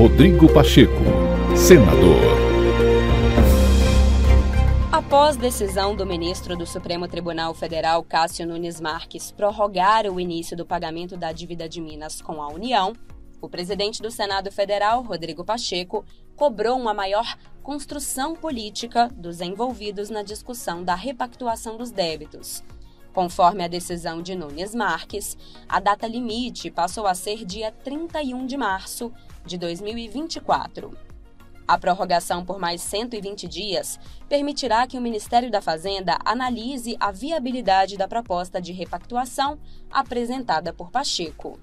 Rodrigo Pacheco, senador. Após decisão do ministro do Supremo Tribunal Federal, Cássio Nunes Marques, prorrogar o início do pagamento da dívida de Minas com a União, o presidente do Senado Federal, Rodrigo Pacheco, cobrou uma maior construção política dos envolvidos na discussão da repactuação dos débitos. Conforme a decisão de Nunes Marques, a data limite passou a ser dia 31 de março de 2024. A prorrogação por mais 120 dias permitirá que o Ministério da Fazenda analise a viabilidade da proposta de repactuação apresentada por Pacheco.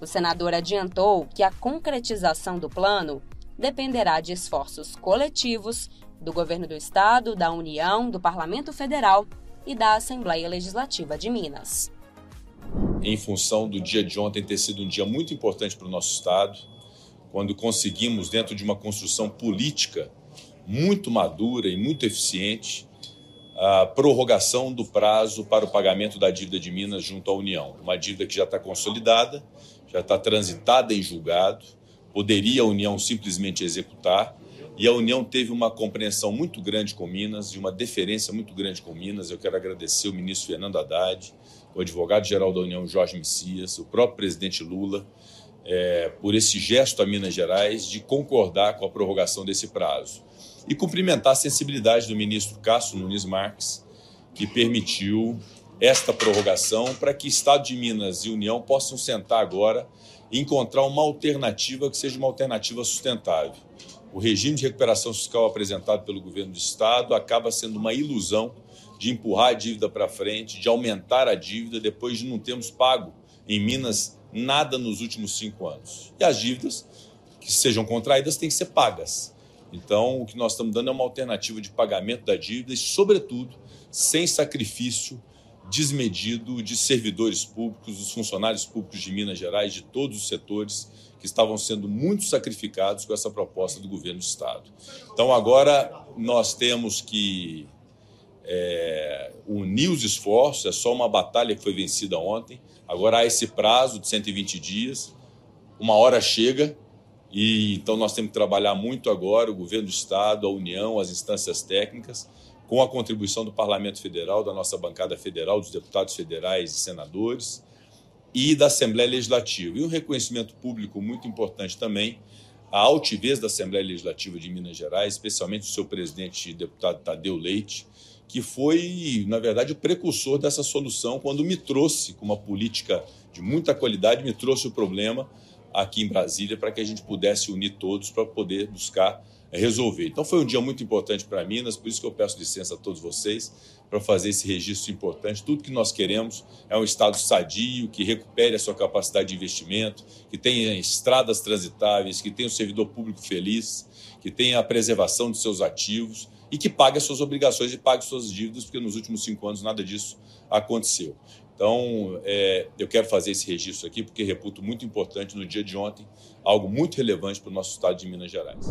O senador adiantou que a concretização do plano dependerá de esforços coletivos do governo do Estado, da União, do Parlamento Federal e da Assembleia Legislativa de Minas. Em função do dia de ontem ter sido um dia muito importante para o nosso Estado, quando conseguimos, dentro de uma construção política muito madura e muito eficiente, a prorrogação do prazo para o pagamento da dívida de Minas junto à União. Uma dívida que já está consolidada, já está transitada em julgado, poderia a União simplesmente executar, e a União teve uma compreensão muito grande com Minas e uma deferência muito grande com Minas. Eu quero agradecer o ministro Fernando Haddad, o advogado-geral da União Jorge Messias, o próprio presidente Lula, é, por esse gesto a Minas Gerais de concordar com a prorrogação desse prazo. E cumprimentar a sensibilidade do ministro Cássio Nunes Marques, que permitiu esta prorrogação para que Estado de Minas e União possam sentar agora e encontrar uma alternativa que seja uma alternativa sustentável. O regime de recuperação fiscal apresentado pelo governo do Estado acaba sendo uma ilusão de empurrar a dívida para frente, de aumentar a dívida depois de não termos pago em Minas nada nos últimos cinco anos. E as dívidas que sejam contraídas têm que ser pagas. Então, o que nós estamos dando é uma alternativa de pagamento da dívida e, sobretudo, sem sacrifício desmedido de servidores públicos, dos funcionários públicos de Minas Gerais, de todos os setores que estavam sendo muito sacrificados com essa proposta do governo do Estado. Então, agora nós temos que é, unir os esforços, é só uma batalha que foi vencida ontem. Agora há esse prazo de 120 dias, uma hora chega, e então nós temos que trabalhar muito agora, o governo do Estado, a União, as instâncias técnicas, com a contribuição do Parlamento Federal, da nossa bancada federal, dos deputados federais e senadores, e da Assembleia Legislativa. E um reconhecimento público muito importante também, a altivez da Assembleia Legislativa de Minas Gerais, especialmente o seu presidente, deputado Tadeu Leite, que foi, na verdade, o precursor dessa solução quando me trouxe, com uma política de muita qualidade, me trouxe o problema aqui em Brasília para que a gente pudesse unir todos para poder buscar resolver. Então foi um dia muito importante para Minas, por isso que eu peço licença a todos vocês para fazer esse registro importante. Tudo que nós queremos é um Estado sadio, que recupere a sua capacidade de investimento, que tenha estradas transitáveis, que tenha um servidor público feliz, que tenha a preservação de seus ativos e que pague as suas obrigações e pague suas dívidas, porque nos últimos cinco anos nada disso aconteceu. Então, é, eu quero fazer esse registro aqui porque reputo muito importante no dia de ontem, algo muito relevante para o nosso estado de Minas Gerais.